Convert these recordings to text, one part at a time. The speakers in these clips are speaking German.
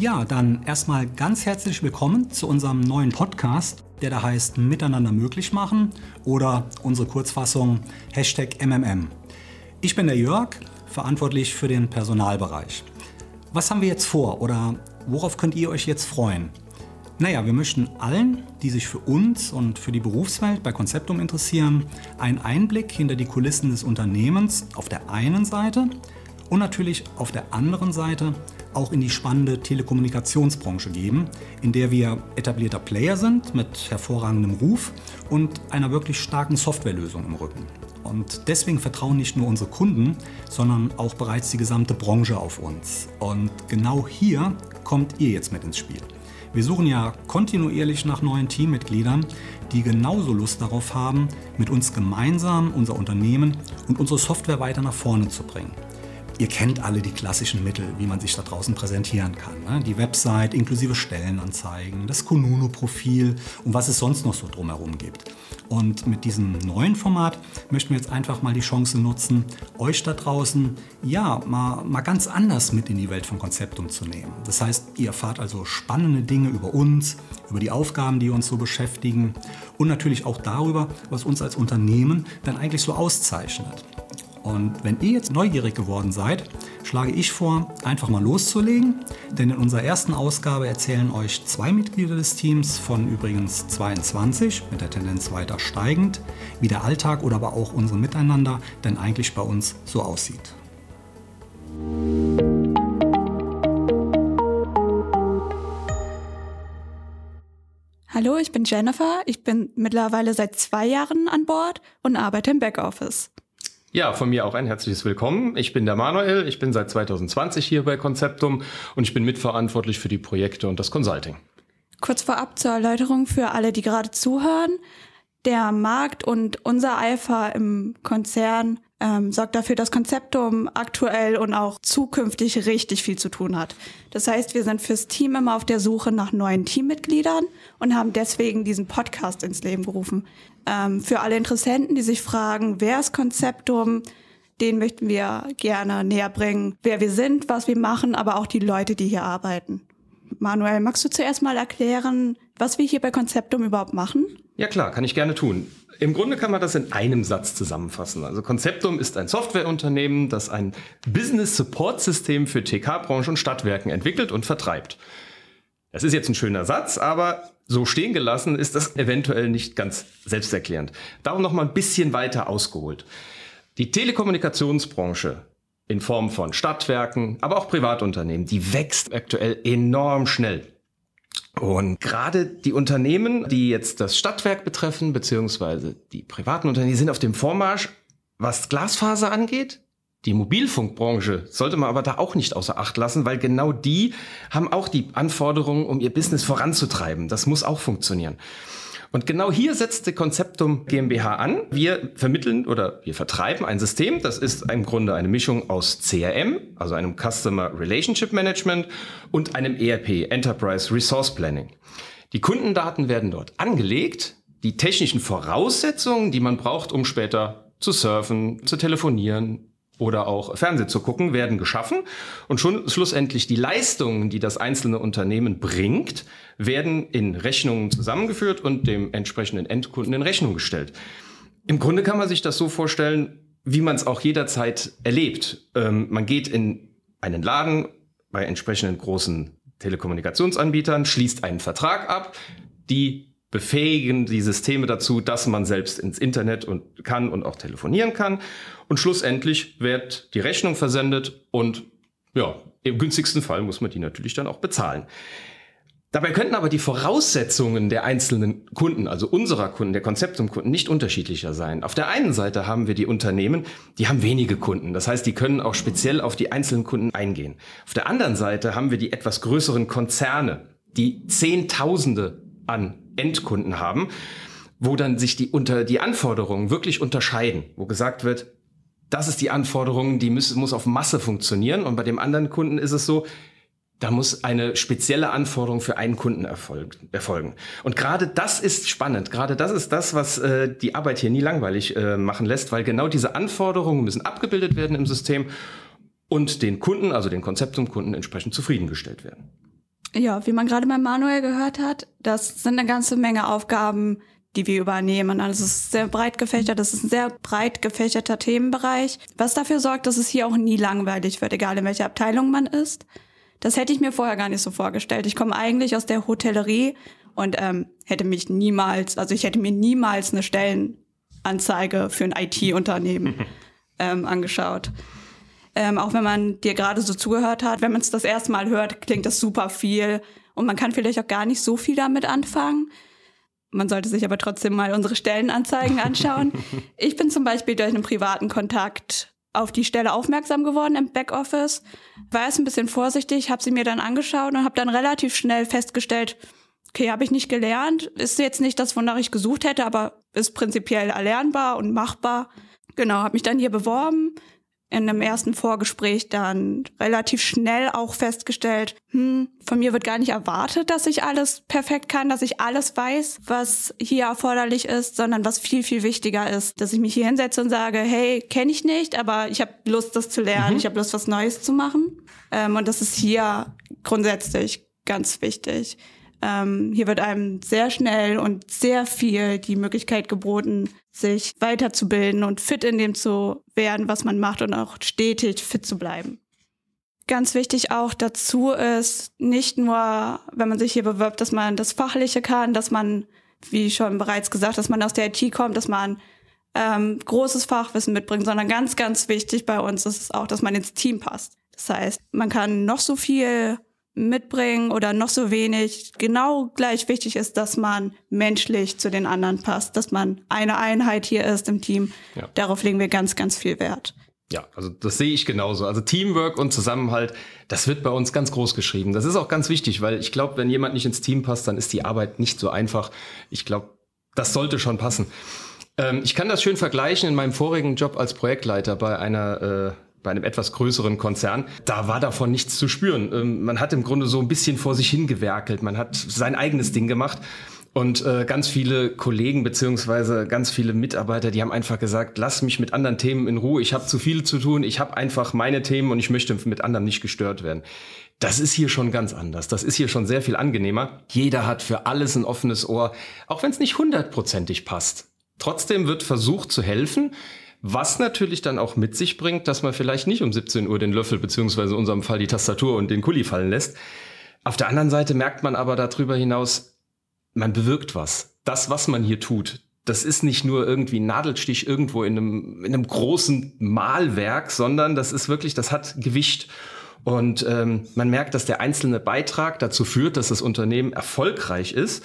Ja, dann erstmal ganz herzlich willkommen zu unserem neuen Podcast, der da heißt Miteinander möglich machen oder unsere Kurzfassung Hashtag MMM. Ich bin der Jörg, verantwortlich für den Personalbereich. Was haben wir jetzt vor oder worauf könnt ihr euch jetzt freuen? Naja, wir möchten allen, die sich für uns und für die Berufswelt bei Konzeptum interessieren, einen Einblick hinter die Kulissen des Unternehmens auf der einen Seite und natürlich auf der anderen Seite auch in die spannende Telekommunikationsbranche geben, in der wir etablierter Player sind mit hervorragendem Ruf und einer wirklich starken Softwarelösung im Rücken. Und deswegen vertrauen nicht nur unsere Kunden, sondern auch bereits die gesamte Branche auf uns. Und genau hier kommt ihr jetzt mit ins Spiel. Wir suchen ja kontinuierlich nach neuen Teammitgliedern, die genauso Lust darauf haben, mit uns gemeinsam unser Unternehmen und unsere Software weiter nach vorne zu bringen. Ihr kennt alle die klassischen Mittel, wie man sich da draußen präsentieren kann. Ne? Die Website inklusive Stellenanzeigen, das Kununu-Profil und was es sonst noch so drumherum gibt. Und mit diesem neuen Format möchten wir jetzt einfach mal die Chance nutzen, euch da draußen ja mal, mal ganz anders mit in die Welt von Konzeptum zu nehmen. Das heißt, ihr erfahrt also spannende Dinge über uns, über die Aufgaben, die uns so beschäftigen und natürlich auch darüber, was uns als Unternehmen dann eigentlich so auszeichnet. Und wenn ihr jetzt neugierig geworden seid, schlage ich vor, einfach mal loszulegen. Denn in unserer ersten Ausgabe erzählen euch zwei Mitglieder des Teams von übrigens 22, mit der Tendenz weiter steigend, wie der Alltag oder aber auch unser Miteinander denn eigentlich bei uns so aussieht. Hallo, ich bin Jennifer. Ich bin mittlerweile seit zwei Jahren an Bord und arbeite im Backoffice. Ja, von mir auch ein herzliches Willkommen. Ich bin der Manuel, ich bin seit 2020 hier bei Conceptum und ich bin mitverantwortlich für die Projekte und das Consulting. Kurz vorab zur Erläuterung für alle, die gerade zuhören. Der Markt und unser Eifer im Konzern ähm, sorgt dafür, dass Konzeptum aktuell und auch zukünftig richtig viel zu tun hat. Das heißt, wir sind fürs Team immer auf der Suche nach neuen Teammitgliedern und haben deswegen diesen Podcast ins Leben gerufen. Ähm, für alle Interessenten, die sich fragen, wer ist Konzeptum, den möchten wir gerne näher bringen, wer wir sind, was wir machen, aber auch die Leute, die hier arbeiten. Manuel, magst du zuerst mal erklären, was wir hier bei Konzeptum überhaupt machen? Ja klar, kann ich gerne tun. Im Grunde kann man das in einem Satz zusammenfassen. Also Konzeptum ist ein Softwareunternehmen, das ein Business Support System für TK-Branche und Stadtwerken entwickelt und vertreibt. Das ist jetzt ein schöner Satz, aber so stehen gelassen ist das eventuell nicht ganz selbsterklärend. Darum noch mal ein bisschen weiter ausgeholt. Die Telekommunikationsbranche in Form von Stadtwerken, aber auch Privatunternehmen, die wächst aktuell enorm schnell. Und gerade die Unternehmen, die jetzt das Stadtwerk betreffen, beziehungsweise die privaten Unternehmen, die sind auf dem Vormarsch, was Glasfaser angeht. Die Mobilfunkbranche sollte man aber da auch nicht außer Acht lassen, weil genau die haben auch die Anforderungen, um ihr Business voranzutreiben. Das muss auch funktionieren. Und genau hier setzt die Konzeptum GmbH an. Wir vermitteln oder wir vertreiben ein System, das ist im Grunde eine Mischung aus CRM, also einem Customer Relationship Management und einem ERP, Enterprise Resource Planning. Die Kundendaten werden dort angelegt, die technischen Voraussetzungen, die man braucht, um später zu surfen, zu telefonieren, oder auch Fernsehen zu gucken, werden geschaffen und schon schlussendlich die Leistungen, die das einzelne Unternehmen bringt, werden in Rechnungen zusammengeführt und dem entsprechenden Endkunden in Rechnung gestellt. Im Grunde kann man sich das so vorstellen, wie man es auch jederzeit erlebt. Ähm, man geht in einen Laden bei entsprechenden großen Telekommunikationsanbietern, schließt einen Vertrag ab, die befähigen die Systeme dazu, dass man selbst ins Internet und kann und auch telefonieren kann. Und schlussendlich wird die Rechnung versendet und ja, im günstigsten Fall muss man die natürlich dann auch bezahlen. Dabei könnten aber die Voraussetzungen der einzelnen Kunden, also unserer Kunden, der Konzeptumkunden, nicht unterschiedlicher sein. Auf der einen Seite haben wir die Unternehmen, die haben wenige Kunden. Das heißt, die können auch speziell auf die einzelnen Kunden eingehen. Auf der anderen Seite haben wir die etwas größeren Konzerne, die Zehntausende an Endkunden haben, wo dann sich die unter die Anforderungen wirklich unterscheiden, wo gesagt wird, das ist die Anforderung, die muss, muss auf Masse funktionieren und bei dem anderen Kunden ist es so, da muss eine spezielle Anforderung für einen Kunden erfolgen. Und gerade das ist spannend. Gerade das ist das, was äh, die Arbeit hier nie langweilig äh, machen lässt, weil genau diese Anforderungen müssen abgebildet werden im System und den Kunden, also den Konzept zum Kunden entsprechend zufriedengestellt werden. Ja, wie man gerade bei Manuel gehört hat, das sind eine ganze Menge Aufgaben, die wir übernehmen. Also es ist sehr breit gefächert, das ist ein sehr breit gefächerter Themenbereich, was dafür sorgt, dass es hier auch nie langweilig wird, egal in welcher Abteilung man ist. Das hätte ich mir vorher gar nicht so vorgestellt. Ich komme eigentlich aus der Hotellerie und ähm, hätte mich niemals, also ich hätte mir niemals eine Stellenanzeige für ein IT-Unternehmen ähm, angeschaut. Ähm, auch wenn man dir gerade so zugehört hat, wenn man es das erste Mal hört, klingt das super viel und man kann vielleicht auch gar nicht so viel damit anfangen. Man sollte sich aber trotzdem mal unsere Stellenanzeigen anschauen. ich bin zum Beispiel durch einen privaten Kontakt auf die Stelle aufmerksam geworden im Backoffice, war erst ein bisschen vorsichtig, habe sie mir dann angeschaut und habe dann relativ schnell festgestellt, okay, habe ich nicht gelernt, ist jetzt nicht das, wonach ich gesucht hätte, aber ist prinzipiell erlernbar und machbar. Genau, habe mich dann hier beworben, in einem ersten Vorgespräch dann relativ schnell auch festgestellt, hm, von mir wird gar nicht erwartet, dass ich alles perfekt kann, dass ich alles weiß, was hier erforderlich ist, sondern was viel, viel wichtiger ist, dass ich mich hier hinsetze und sage, hey, kenne ich nicht, aber ich habe Lust, das zu lernen, mhm. ich habe Lust, was Neues zu machen. Ähm, und das ist hier grundsätzlich ganz wichtig. Ähm, hier wird einem sehr schnell und sehr viel die Möglichkeit geboten, sich weiterzubilden und fit in dem zu werden, was man macht und auch stetig fit zu bleiben. Ganz wichtig auch dazu ist nicht nur, wenn man sich hier bewirbt, dass man das Fachliche kann, dass man, wie schon bereits gesagt, dass man aus der IT kommt, dass man ähm, großes Fachwissen mitbringt, sondern ganz, ganz wichtig bei uns ist es auch, dass man ins Team passt. Das heißt, man kann noch so viel mitbringen oder noch so wenig. Genau gleich wichtig ist, dass man menschlich zu den anderen passt, dass man eine Einheit hier ist im Team. Ja. Darauf legen wir ganz, ganz viel Wert. Ja, also das sehe ich genauso. Also Teamwork und Zusammenhalt, das wird bei uns ganz groß geschrieben. Das ist auch ganz wichtig, weil ich glaube, wenn jemand nicht ins Team passt, dann ist die Arbeit nicht so einfach. Ich glaube, das sollte schon passen. Ähm, ich kann das schön vergleichen in meinem vorigen Job als Projektleiter bei einer äh, bei einem etwas größeren Konzern, da war davon nichts zu spüren. Ähm, man hat im Grunde so ein bisschen vor sich hingewerkelt, man hat sein eigenes Ding gemacht. Und äh, ganz viele Kollegen beziehungsweise ganz viele Mitarbeiter, die haben einfach gesagt, lass mich mit anderen Themen in Ruhe. Ich habe zu viel zu tun. Ich habe einfach meine Themen und ich möchte mit anderen nicht gestört werden. Das ist hier schon ganz anders. Das ist hier schon sehr viel angenehmer. Jeder hat für alles ein offenes Ohr, auch wenn es nicht hundertprozentig passt. Trotzdem wird versucht zu helfen. Was natürlich dann auch mit sich bringt, dass man vielleicht nicht um 17 Uhr den Löffel beziehungsweise in unserem Fall die Tastatur und den Kuli fallen lässt. Auf der anderen Seite merkt man aber darüber hinaus, man bewirkt was. Das, was man hier tut, das ist nicht nur irgendwie ein Nadelstich irgendwo in einem, in einem großen Malwerk, sondern das ist wirklich, das hat Gewicht. Und ähm, man merkt, dass der einzelne Beitrag dazu führt, dass das Unternehmen erfolgreich ist.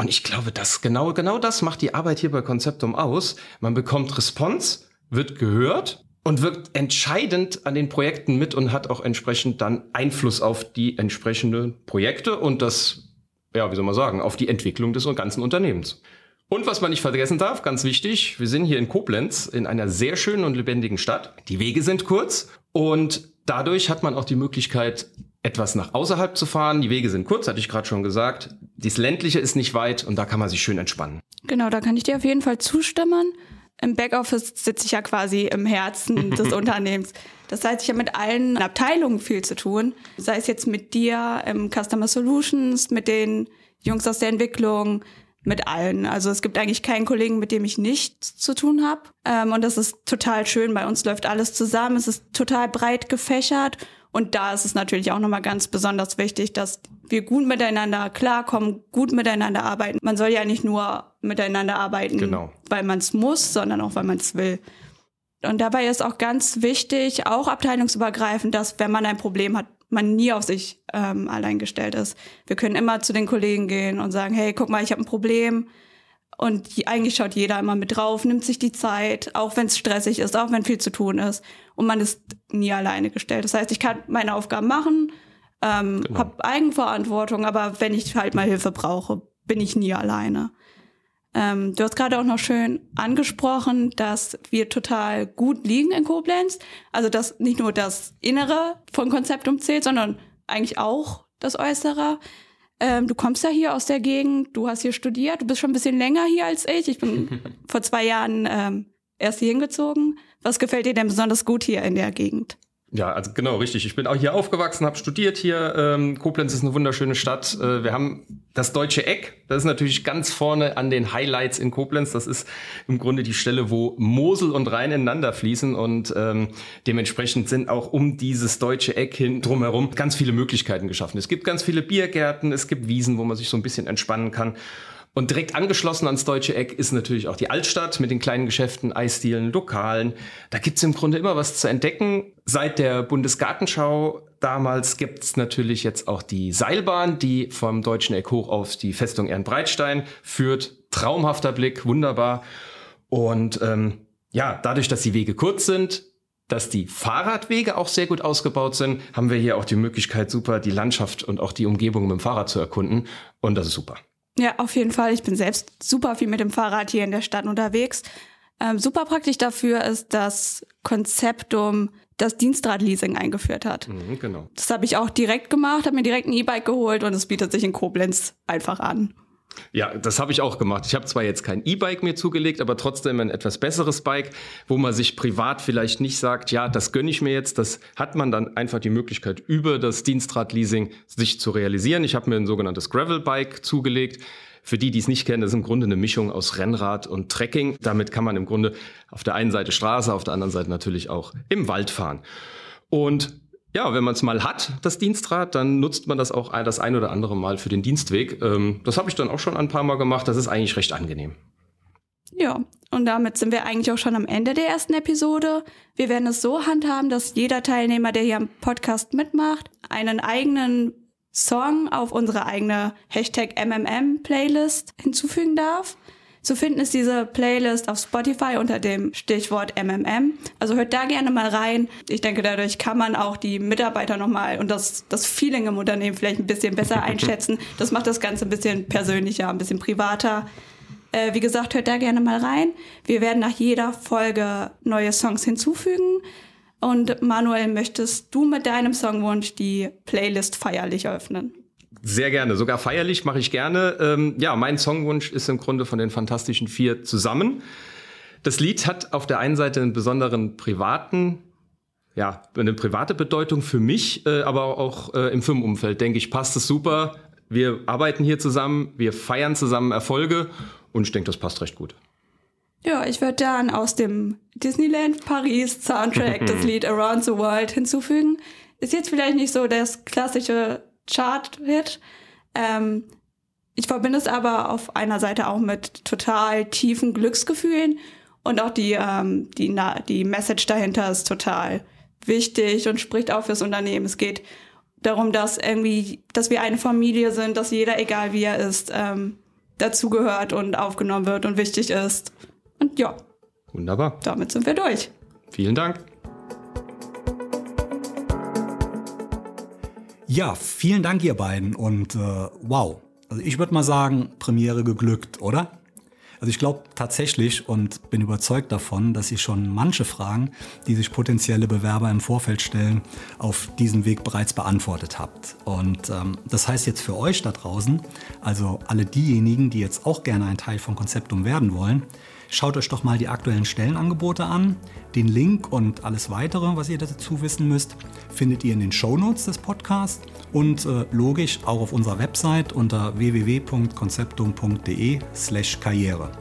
Und ich glaube, dass genau, genau das macht die Arbeit hier bei Konzeptum aus. Man bekommt Response, wird gehört und wirkt entscheidend an den Projekten mit und hat auch entsprechend dann Einfluss auf die entsprechenden Projekte und das, ja, wie soll man sagen, auf die Entwicklung des ganzen Unternehmens. Und was man nicht vergessen darf, ganz wichtig, wir sind hier in Koblenz in einer sehr schönen und lebendigen Stadt. Die Wege sind kurz und dadurch hat man auch die Möglichkeit, etwas nach außerhalb zu fahren. Die Wege sind kurz, hatte ich gerade schon gesagt. Das ländliche ist nicht weit und da kann man sich schön entspannen. Genau, da kann ich dir auf jeden Fall zustimmen. Im Backoffice sitze ich ja quasi im Herzen des Unternehmens. Das heißt, ich habe mit allen Abteilungen viel zu tun. Sei es jetzt mit dir im Customer Solutions, mit den Jungs aus der Entwicklung, mit allen. Also es gibt eigentlich keinen Kollegen, mit dem ich nichts zu tun habe. Ähm, und das ist total schön. Bei uns läuft alles zusammen. Es ist total breit gefächert und da ist es natürlich auch nochmal ganz besonders wichtig, dass wir gut miteinander klarkommen, gut miteinander arbeiten. Man soll ja nicht nur miteinander arbeiten, genau. weil man es muss, sondern auch, weil man es will. Und dabei ist auch ganz wichtig, auch abteilungsübergreifend, dass wenn man ein Problem hat, man nie auf sich ähm, allein gestellt ist. Wir können immer zu den Kollegen gehen und sagen, hey, guck mal, ich habe ein Problem. Und eigentlich schaut jeder immer mit drauf, nimmt sich die Zeit, auch wenn es stressig ist, auch wenn viel zu tun ist. Und man ist nie alleine gestellt. Das heißt, ich kann meine Aufgaben machen, ähm, genau. habe Eigenverantwortung, aber wenn ich halt mal Hilfe brauche, bin ich nie alleine. Ähm, du hast gerade auch noch schön angesprochen, dass wir total gut liegen in Koblenz. Also dass nicht nur das Innere von Konzept umzählt, sondern eigentlich auch das Äußere. Ähm, du kommst ja hier aus der Gegend, du hast hier studiert, du bist schon ein bisschen länger hier als ich. Ich bin vor zwei Jahren ähm, erst hier hingezogen. Was gefällt dir denn besonders gut hier in der Gegend? Ja, also genau, richtig. Ich bin auch hier aufgewachsen, habe studiert hier. Ähm, Koblenz ist eine wunderschöne Stadt. Äh, wir haben das deutsche Eck. Das ist natürlich ganz vorne an den Highlights in Koblenz. Das ist im Grunde die Stelle, wo Mosel und Rhein ineinander fließen. Und ähm, dementsprechend sind auch um dieses deutsche Eck hin drumherum ganz viele Möglichkeiten geschaffen. Es gibt ganz viele Biergärten, es gibt Wiesen, wo man sich so ein bisschen entspannen kann. Und direkt angeschlossen ans deutsche Eck ist natürlich auch die Altstadt mit den kleinen Geschäften, Eisdielen, Lokalen. Da gibt's im Grunde immer was zu entdecken. Seit der Bundesgartenschau damals gibt's natürlich jetzt auch die Seilbahn, die vom deutschen Eck hoch auf die Festung Ehrenbreitstein führt. Traumhafter Blick, wunderbar. Und ähm, ja, dadurch, dass die Wege kurz sind, dass die Fahrradwege auch sehr gut ausgebaut sind, haben wir hier auch die Möglichkeit, super die Landschaft und auch die Umgebung mit dem Fahrrad zu erkunden. Und das ist super. Ja, auf jeden Fall. Ich bin selbst super viel mit dem Fahrrad hier in der Stadt unterwegs. Ähm, super praktisch dafür ist das Konzeptum, das Dienstradleasing eingeführt hat. Mhm, genau. Das habe ich auch direkt gemacht, habe mir direkt ein E-Bike geholt und es bietet sich in Koblenz einfach an. Ja, das habe ich auch gemacht. Ich habe zwar jetzt kein E-Bike mir zugelegt, aber trotzdem ein etwas besseres Bike, wo man sich privat vielleicht nicht sagt, ja, das gönne ich mir jetzt. Das hat man dann einfach die Möglichkeit, über das Dienstradleasing sich zu realisieren. Ich habe mir ein sogenanntes Gravel-Bike zugelegt. Für die, die es nicht kennen, das ist im Grunde eine Mischung aus Rennrad und Trekking. Damit kann man im Grunde auf der einen Seite Straße, auf der anderen Seite natürlich auch im Wald fahren. Und ja, wenn man es mal hat, das Dienstrad, dann nutzt man das auch das ein oder andere Mal für den Dienstweg. Ähm, das habe ich dann auch schon ein paar Mal gemacht. Das ist eigentlich recht angenehm. Ja, und damit sind wir eigentlich auch schon am Ende der ersten Episode. Wir werden es so handhaben, dass jeder Teilnehmer, der hier am Podcast mitmacht, einen eigenen Song auf unsere eigene Hashtag MMM Playlist hinzufügen darf. Zu finden ist diese Playlist auf Spotify unter dem Stichwort MMM. Also hört da gerne mal rein. Ich denke, dadurch kann man auch die Mitarbeiter nochmal und das, das Feeling im Unternehmen vielleicht ein bisschen besser einschätzen. Das macht das Ganze ein bisschen persönlicher, ein bisschen privater. Äh, wie gesagt, hört da gerne mal rein. Wir werden nach jeder Folge neue Songs hinzufügen. Und Manuel, möchtest du mit deinem Songwunsch die Playlist feierlich öffnen? Sehr gerne, sogar feierlich mache ich gerne. Ähm, ja, mein Songwunsch ist im Grunde von den Fantastischen Vier zusammen. Das Lied hat auf der einen Seite einen besonderen privaten, ja, eine private Bedeutung für mich, äh, aber auch äh, im Firmenumfeld, denke ich, passt es super. Wir arbeiten hier zusammen, wir feiern zusammen Erfolge und ich denke, das passt recht gut. Ja, ich würde dann aus dem Disneyland Paris Soundtrack das Lied Around the World hinzufügen. Ist jetzt vielleicht nicht so das klassische Chart-Hit. Ähm, ich verbinde es aber auf einer Seite auch mit total tiefen Glücksgefühlen und auch die, ähm, die, na, die Message dahinter ist total wichtig und spricht auch fürs Unternehmen. Es geht darum, dass irgendwie, dass wir eine Familie sind, dass jeder, egal wie er ist, ähm, dazugehört und aufgenommen wird und wichtig ist. Und ja. Wunderbar. Damit sind wir durch. Vielen Dank. Ja, vielen Dank ihr beiden und äh, wow. Also ich würde mal sagen, Premiere geglückt, oder? Also ich glaube tatsächlich und bin überzeugt davon, dass ihr schon manche Fragen, die sich potenzielle Bewerber im Vorfeld stellen, auf diesem Weg bereits beantwortet habt. Und ähm, das heißt jetzt für euch da draußen, also alle diejenigen, die jetzt auch gerne ein Teil von Konzeptum werden wollen, Schaut euch doch mal die aktuellen Stellenangebote an. Den Link und alles weitere, was ihr dazu wissen müsst, findet ihr in den Show Notes des Podcasts und äh, logisch auch auf unserer Website unter www.konzeptum.de/karriere.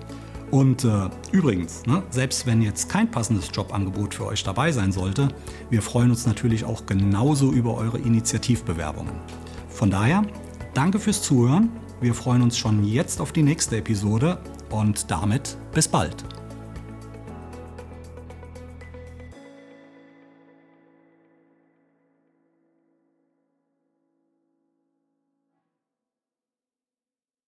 Und äh, übrigens, ne, selbst wenn jetzt kein passendes Jobangebot für euch dabei sein sollte, wir freuen uns natürlich auch genauso über eure Initiativbewerbungen. Von daher, danke fürs Zuhören. Wir freuen uns schon jetzt auf die nächste Episode und damit bis bald.